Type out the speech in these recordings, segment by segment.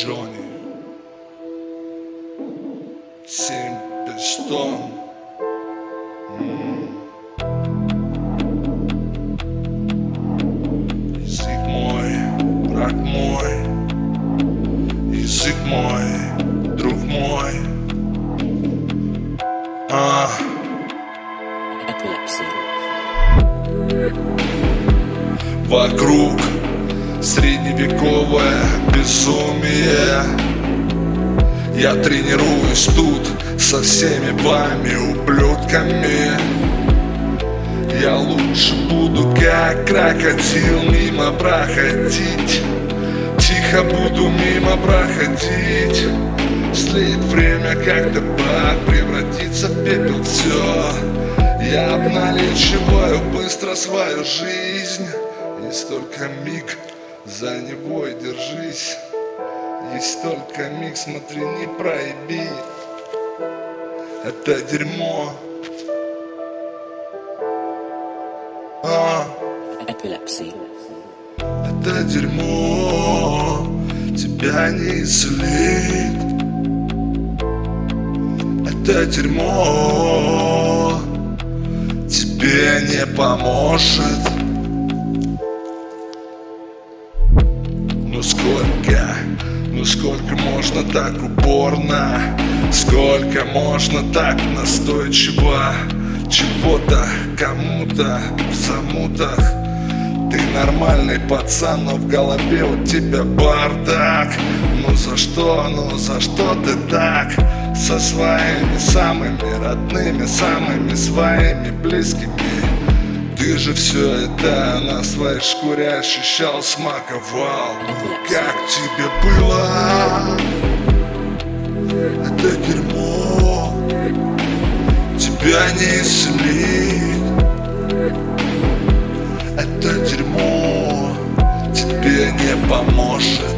journey. Seeing the storm Язык мой, друг мой. А, вокруг средневековое безумие. Я тренируюсь тут со всеми вами ублюдками Я лучше буду как крокодил мимо проходить Тихо буду мимо проходить. Слит время как табак превратится в пепел. Все Я обналичиваю быстро свою жизнь. Есть только миг, за него и держись. Есть только миг, смотри, не проеби. Это дерьмо. А. Это дерьмо. Тебя не исцелит Это дерьмо. Тебе не поможет. Ну сколько, ну сколько можно так упорно? Сколько можно так настойчиво? Чего-то кому-то в замутах Ты нормальный пацан, но в голове у тебя бардак. Ну за что, ну за что ты так? Со своими самыми родными, самыми своими близкими. Ты же все это на своей шкуре ощущал, смаковал. Ну, Как тебе было? Это дерьмо. Тебя не исцелит Это дерьмо Тебе не поможет.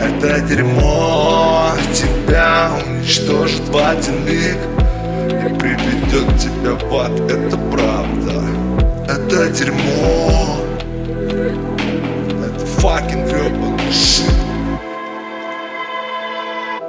Это дерьмо Тебя уничтожит в один миг И приведет тебя в ад Это правда. Это дерьмо. Это fucking гребаный shit